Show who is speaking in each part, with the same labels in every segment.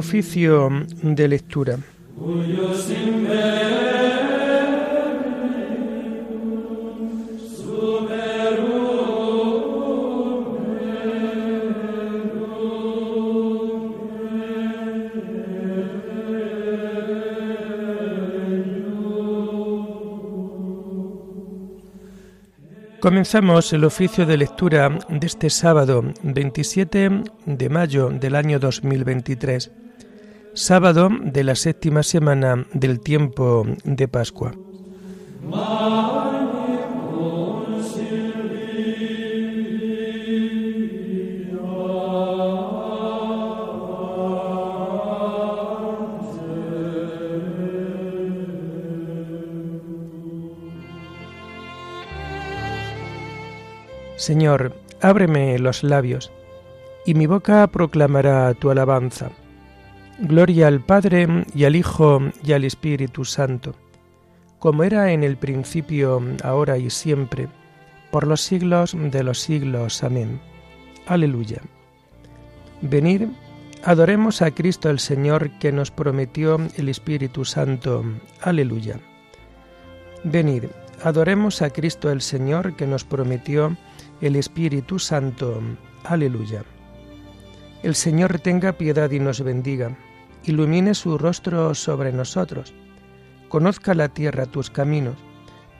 Speaker 1: Oficio de lectura. Comenzamos el oficio de lectura de este sábado 27 de mayo del año 2023, sábado de la séptima semana del tiempo de Pascua. Señor, ábreme los labios, y mi boca proclamará tu alabanza. Gloria al Padre y al Hijo y al Espíritu Santo, como era en el principio, ahora y siempre, por los siglos de los siglos. Amén. Aleluya. Venid, adoremos a Cristo el Señor que nos prometió el Espíritu Santo. Aleluya. Venid, adoremos a Cristo el Señor que nos prometió el Espíritu Santo. Aleluya. El Señor tenga piedad y nos bendiga, ilumine su rostro sobre nosotros, conozca la tierra tus caminos,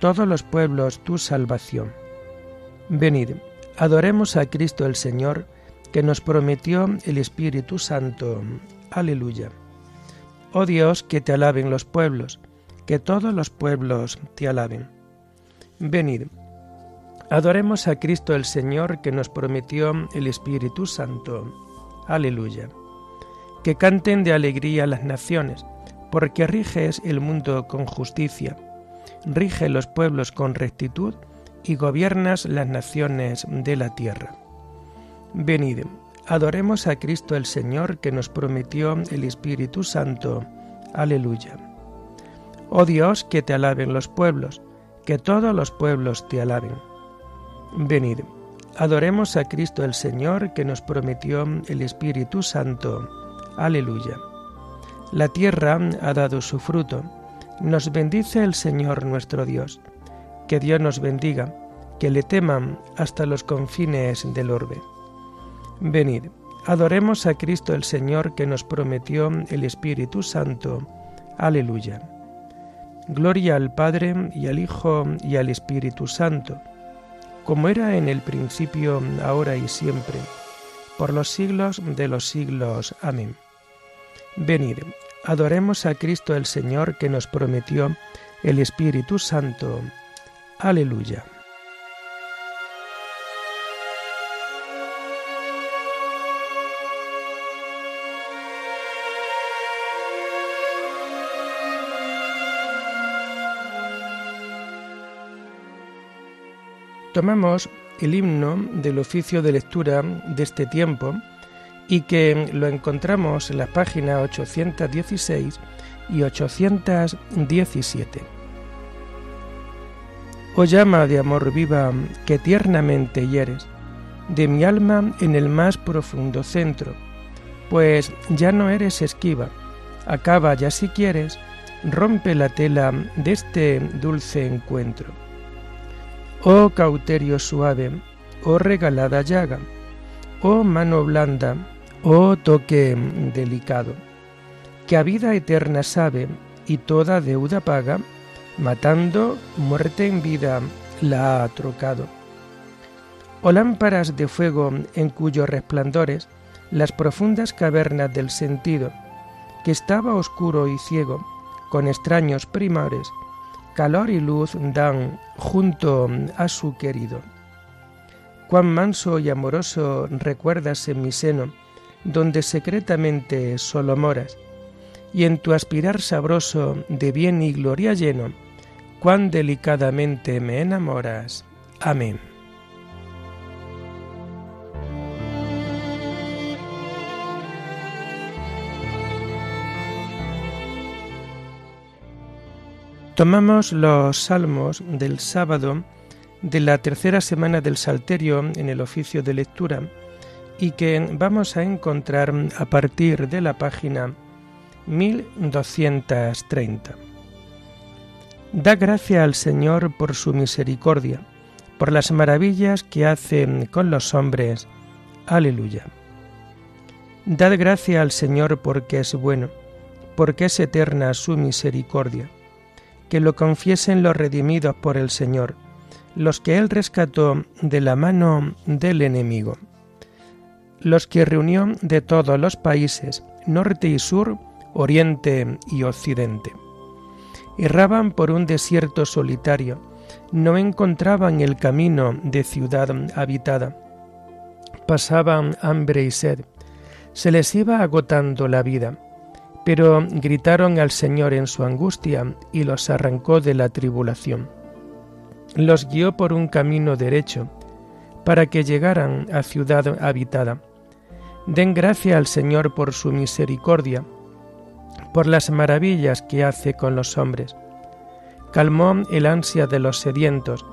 Speaker 1: todos los pueblos tu salvación. Venid, adoremos a Cristo el Señor, que nos prometió el Espíritu Santo. Aleluya. Oh Dios, que te alaben los pueblos, que todos los pueblos te alaben. Venid, Adoremos a Cristo el Señor que nos prometió el Espíritu Santo. Aleluya. Que canten de alegría las naciones, porque riges el mundo con justicia, rige los pueblos con rectitud y gobiernas las naciones de la tierra. Venid, adoremos a Cristo el Señor que nos prometió el Espíritu Santo. Aleluya. Oh Dios, que te alaben los pueblos, que todos los pueblos te alaben Venid, adoremos a Cristo el Señor que nos prometió el Espíritu Santo. Aleluya. La tierra ha dado su fruto. Nos bendice el Señor nuestro Dios. Que Dios nos bendiga, que le teman hasta los confines del orbe. Venid, adoremos a Cristo el Señor que nos prometió el Espíritu Santo. Aleluya. Gloria al Padre y al Hijo y al Espíritu Santo como era en el principio, ahora y siempre, por los siglos de los siglos. Amén. Venid, adoremos a Cristo el Señor que nos prometió el Espíritu Santo. Aleluya. tomamos el himno del oficio de lectura de este tiempo y que lo encontramos en las páginas 816 y 817. Oh llama de amor viva que tiernamente hieres, de mi alma en el más profundo centro, pues ya no eres esquiva, acaba ya si quieres, rompe la tela de este dulce encuentro Oh cauterio suave, oh regalada llaga, oh mano blanda, oh toque delicado, que a vida eterna sabe y toda deuda paga, matando muerte en vida la ha trocado. Oh lámparas de fuego en cuyos resplandores las profundas cavernas del sentido, que estaba oscuro y ciego, con extraños primores, calor y luz dan junto a su querido. Cuán manso y amoroso recuerdas en mi seno, donde secretamente solo moras, y en tu aspirar sabroso de bien y gloria lleno, cuán delicadamente me enamoras. Amén. Tomamos los salmos del sábado de la tercera semana del Salterio en el oficio de lectura y que vamos a encontrar a partir de la página 1230. Da gracia al Señor por su misericordia, por las maravillas que hace con los hombres. Aleluya. Dad gracia al Señor porque es bueno, porque es eterna su misericordia. Que lo confiesen los redimidos por el Señor, los que Él rescató de la mano del enemigo los que reunió de todos los países, norte y sur, oriente y occidente. Erraban por un desierto solitario, no encontraban el camino de ciudad habitada. Pasaban hambre y sed, se les iba agotando la vida, pero gritaron al Señor en su angustia y los arrancó de la tribulación. Los guió por un camino derecho, para que llegaran a ciudad habitada Den gracia al Señor por su misericordia, por las maravillas que hace con los hombres. Calmó el ansia de los sedientos,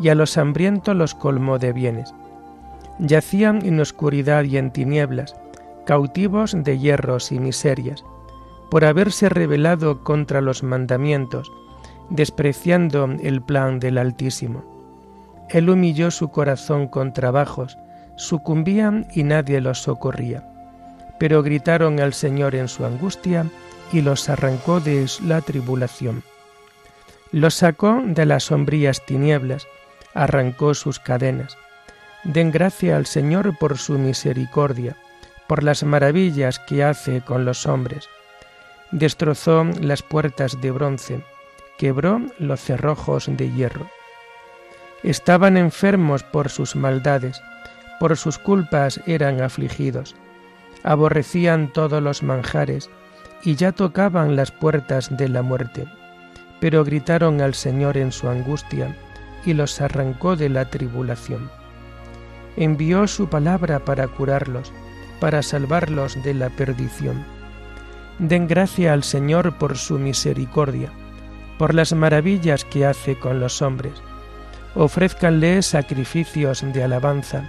Speaker 1: y a los hambrientos los colmó de bienes. Yacían en oscuridad y en tinieblas, cautivos de hierros y miserias, por haberse rebelado contra los mandamientos, despreciando el plan del Altísimo. Él humilló su corazón con trabajos, sucumbían y nadie los socorría. Pero gritaron al Señor en su angustia y los arrancó de la tribulación. Los sacó de las sombrías tinieblas, arrancó sus cadenas. Den gracia al Señor por su misericordia, por las maravillas que hace con los hombres. Destrozó las puertas de bronce, quebró los cerrojos de hierro. Estaban enfermos por sus maldades, por sus culpas eran afligidos, aborrecían todos los manjares y ya tocaban las puertas de la muerte, pero gritaron al Señor en su angustia y los arrancó de la tribulación. Envió su palabra para curarlos, para salvarlos de la perdición. Den gracia al Señor por su misericordia, por las maravillas que hace con los hombres. Ofrézcanle sacrificios de alabanza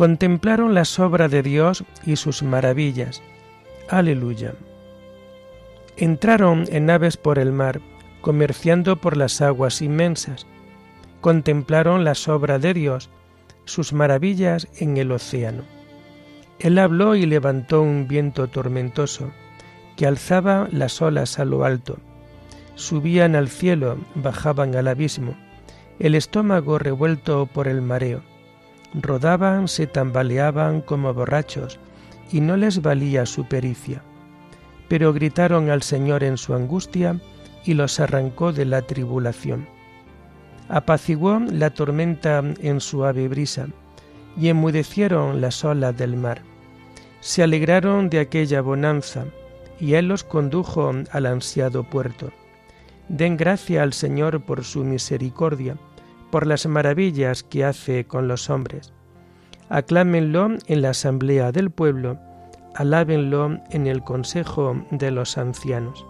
Speaker 1: Contemplaron las obras de Dios y sus maravillas. Aleluya. Entraron en naves por el mar, comerciando por las aguas inmensas. Contemplaron las obras de Dios, sus maravillas en el océano. Él habló y levantó un viento tormentoso, que alzaba las olas a lo alto. Subían al cielo, bajaban al abismo, el estómago revuelto por el mareo rodaban, se tambaleaban como borrachos, y no les valía su pericia. Pero gritaron al Señor en su angustia, y los arrancó de la tribulación. Apaciguó la tormenta en suave brisa, y enmudecieron las olas del mar. Se alegraron de aquella bonanza, y Él los condujo al ansiado puerto. Den gracia al Señor por su misericordia, por las maravillas que hace con los hombres. Aclámenlo en la asamblea del pueblo, alábenlo en el consejo de los ancianos.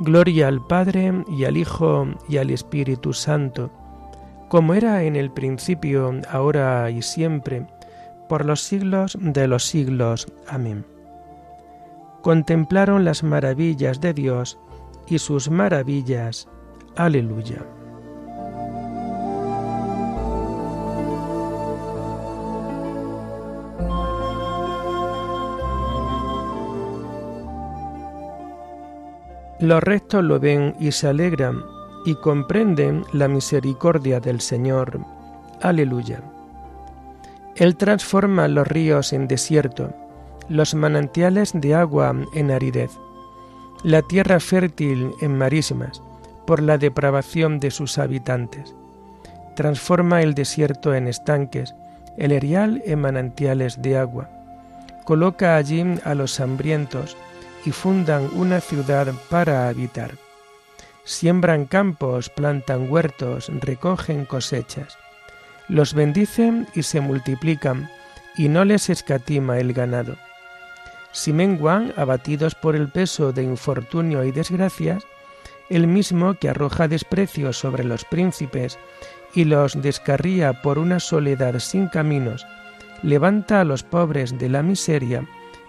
Speaker 1: Gloria al Padre y al Hijo y al Espíritu Santo, como era en el principio, ahora y siempre, por los siglos de los siglos. Amén. Contemplaron las maravillas de Dios y sus maravillas. Aleluya. Los restos lo ven y se alegran y comprenden la misericordia del Señor. Aleluya. Él transforma los ríos en desierto, los manantiales de agua en aridez, la tierra fértil en marismas, por la depravación de sus habitantes. Transforma el desierto en estanques, el erial en manantiales de agua. Coloca allí a los hambrientos y fundan una ciudad para habitar. Siembran campos, plantan huertos, recogen cosechas. Los bendicen y se multiplican, y no les escatima el ganado. Si menguan, abatidos por el peso de infortunio y desgracias, el mismo que arroja desprecio sobre los príncipes y los descarría por una soledad sin caminos, levanta a los pobres de la miseria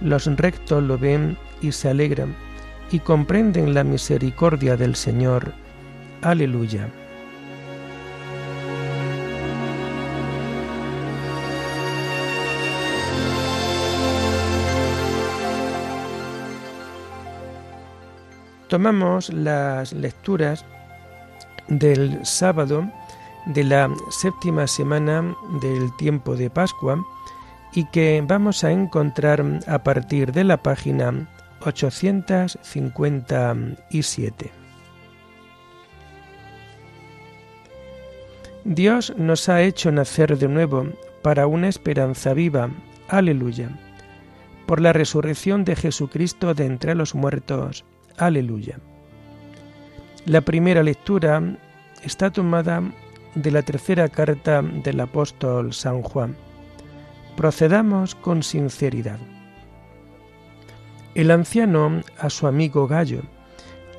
Speaker 1: Los rectos lo ven y se alegran y comprenden la misericordia del Señor. Aleluya. Tomamos las lecturas del sábado de la séptima semana del tiempo de Pascua y que vamos a encontrar a partir de la página 857. Dios nos ha hecho nacer de nuevo para una esperanza viva. Aleluya. Por la resurrección de Jesucristo de entre los muertos. Aleluya. La primera lectura está tomada de la tercera carta del apóstol San Juan. Procedamos con sinceridad. El anciano a su amigo Gallo,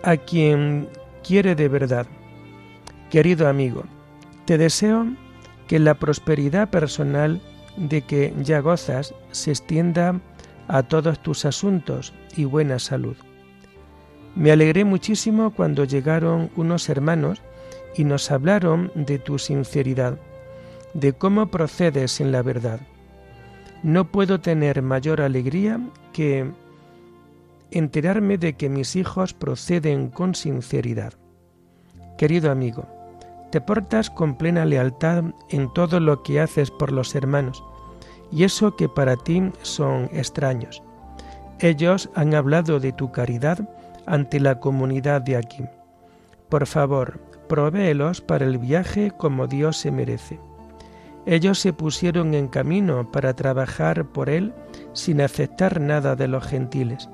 Speaker 1: a quien quiere de verdad. Querido amigo, te deseo que la prosperidad personal de que ya gozas se extienda a todos tus asuntos y buena salud. Me alegré muchísimo cuando llegaron unos hermanos y nos hablaron de tu sinceridad, de cómo procedes en la verdad. No puedo tener mayor alegría que enterarme de que mis hijos proceden con sinceridad. Querido amigo, te portas con plena lealtad en todo lo que haces por los hermanos, y eso que para ti son extraños. Ellos han hablado de tu caridad ante la comunidad de aquí. Por favor, provéelos para el viaje como Dios se merece. Ellos se pusieron en camino para trabajar por Él sin aceptar nada de los gentiles.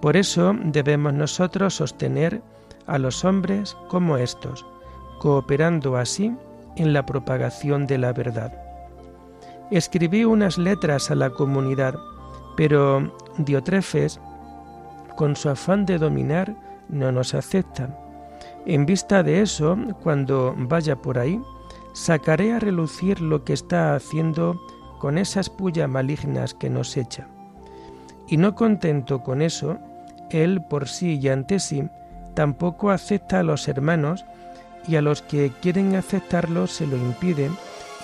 Speaker 1: Por eso debemos nosotros sostener a los hombres como estos, cooperando así en la propagación de la verdad. Escribí unas letras a la comunidad, pero Diotrefes con su afán de dominar, no nos acepta. En vista de eso, cuando vaya por ahí, sacaré a relucir lo que está haciendo con esas pullas malignas que nos echa. Y no contento con eso, él por sí y ante sí tampoco acepta a los hermanos y a los que quieren aceptarlo se lo impide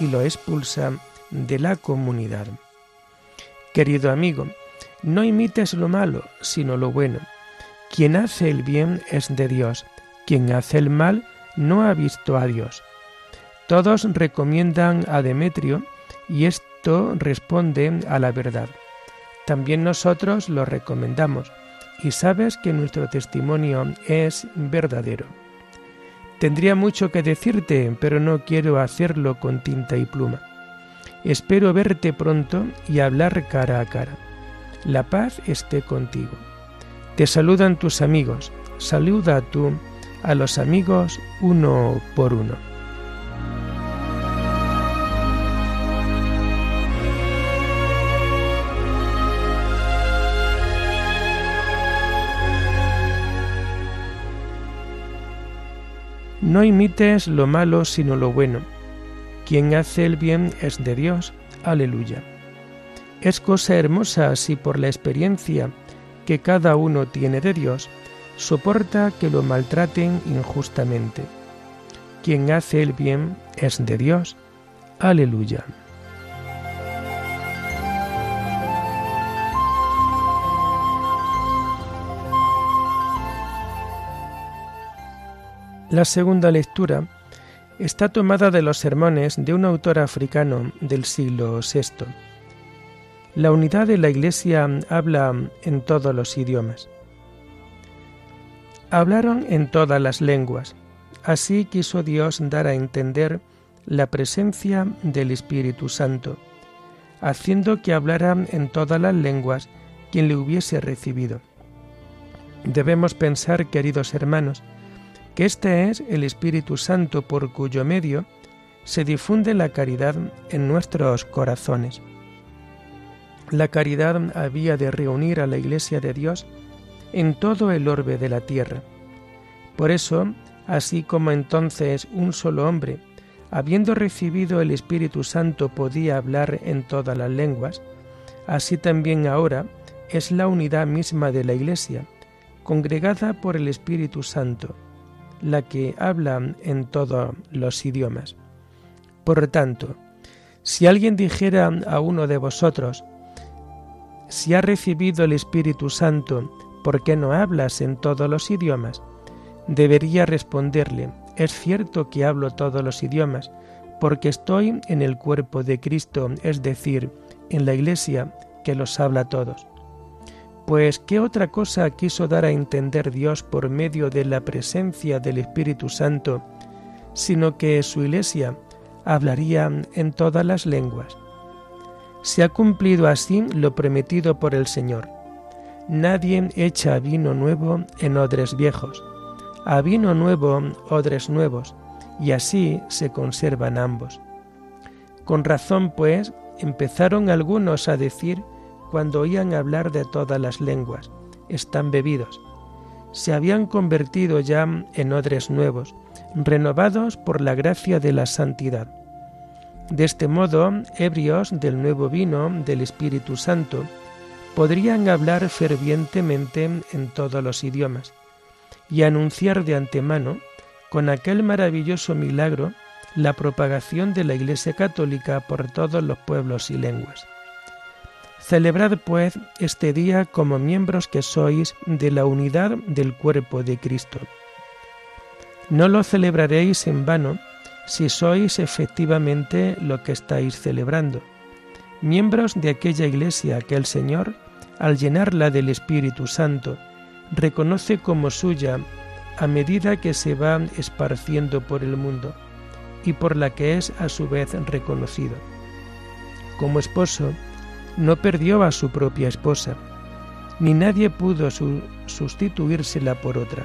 Speaker 1: y lo expulsa de la comunidad. Querido amigo, no imites lo malo, sino lo bueno. Quien hace el bien es de Dios, quien hace el mal no ha visto a Dios. Todos recomiendan a Demetrio y esto responde a la verdad. También nosotros lo recomendamos y sabes que nuestro testimonio es verdadero. Tendría mucho que decirte, pero no quiero hacerlo con tinta y pluma. Espero verte pronto y hablar cara a cara. La paz esté contigo. Te saludan tus amigos. Saluda tú a los amigos uno por uno. No imites lo malo sino lo bueno. Quien hace el bien es de Dios. Aleluya. Es cosa hermosa si por la experiencia que cada uno tiene de Dios, soporta que lo maltraten injustamente. quien hace el bien es de Dios. Aleluya. La segunda lectura está tomada de los sermones de un autor africano del siglo VI. La unidad de la Iglesia habla en todos los idiomas. Hablaron en todas las lenguas. Así quiso Dios dar a entender la presencia del Espíritu Santo, haciendo que hablara en todas las lenguas quien le hubiese recibido. Debemos pensar, queridos hermanos, que este es el Espíritu Santo por cuyo medio se difunde la caridad en nuestros corazones. La caridad había de reunir a la Iglesia de Dios en todo el orbe de la tierra. Por eso, así como entonces un solo hombre, habiendo recibido el Espíritu Santo, podía hablar en todas las lenguas, así también ahora es la unidad misma de la Iglesia, congregada por el Espíritu Santo, la que habla en todos los idiomas. Por tanto, si alguien dijera a uno de vosotros, si ha recibido el Espíritu Santo, ¿por qué no hablas en todos los idiomas? Debería responderle, es cierto que hablo todos los idiomas, porque estoy en el cuerpo de Cristo, es decir, en la Iglesia, que los habla todos. Pues ¿qué otra cosa quiso dar a entender Dios por medio de la presencia del Espíritu Santo, sino que su Iglesia hablaría en todas las lenguas? Se ha cumplido así lo prometido por el Señor. Nadie echa vino nuevo en odres viejos, a vino nuevo odres nuevos, y así se conservan ambos. Con razón, pues, empezaron algunos a decir cuando oían hablar de todas las lenguas, están bebidos. Se habían convertido ya en odres nuevos, renovados por la gracia de la santidad. De este modo, ebrios del nuevo vino del Espíritu Santo, podrían hablar fervientemente en todos los idiomas y anunciar de antemano, con aquel maravilloso milagro, la propagación de la Iglesia Católica por todos los pueblos y lenguas. Celebrad pues este día como miembros que sois de la unidad del cuerpo de Cristo. No lo celebraréis en vano si sois efectivamente lo que estáis celebrando, miembros de aquella iglesia que el Señor, al llenarla del Espíritu Santo, reconoce como suya a medida que se va esparciendo por el mundo y por la que es a su vez reconocido. Como esposo, no perdió a su propia esposa, ni nadie pudo sustituírsela por otra.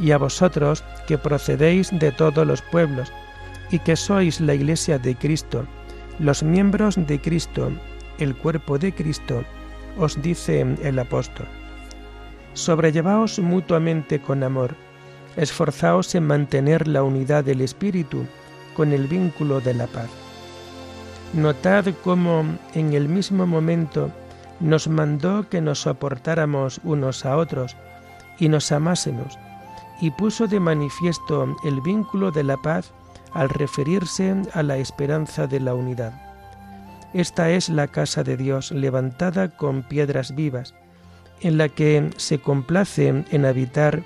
Speaker 1: Y a vosotros, que procedéis de todos los pueblos, y que sois la iglesia de Cristo, los miembros de Cristo, el cuerpo de Cristo, os dice el apóstol. Sobrellevaos mutuamente con amor, esforzaos en mantener la unidad del Espíritu con el vínculo de la paz. Notad cómo en el mismo momento nos mandó que nos soportáramos unos a otros y nos amásemos, y puso de manifiesto el vínculo de la paz al referirse a la esperanza de la unidad. Esta es la casa de Dios levantada con piedras vivas, en la que se complace en habitar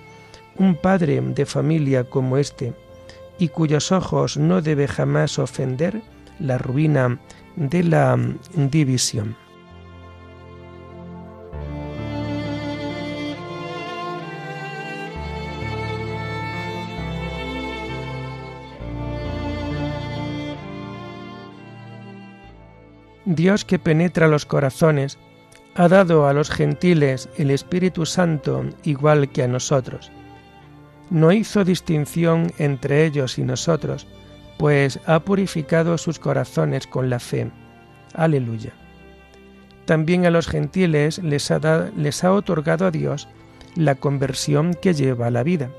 Speaker 1: un padre de familia como este, y cuyos ojos no debe jamás ofender la ruina de la división. Dios que penetra los corazones, ha dado a los gentiles el Espíritu Santo igual que a nosotros. No hizo distinción entre ellos y nosotros, pues ha purificado sus corazones con la fe. Aleluya. También a los gentiles les ha, otorgado a Dios la conversión que lleva a la vida.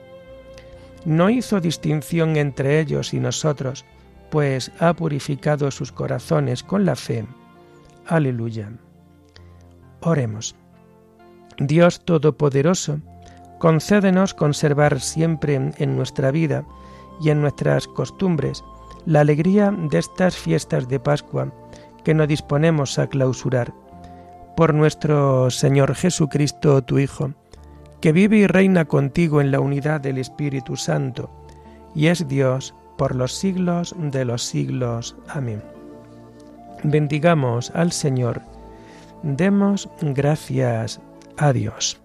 Speaker 1: No hizo distinción entre ellos y nosotros, pues ha purificado sus corazones con la fe. Aleluya. Oremos. Dios Todopoderoso, concédenos conservar siempre en nuestra vida y en nuestras costumbres la alegría de estas fiestas de Pascua que nos disponemos a clausurar. Por nuestro Señor Jesucristo, tu Hijo, que vive y reina contigo en la unidad del Espíritu Santo, y es Dios por los siglos de los siglos. Amén. Bendigamos al Señor, demos gracias a Dios.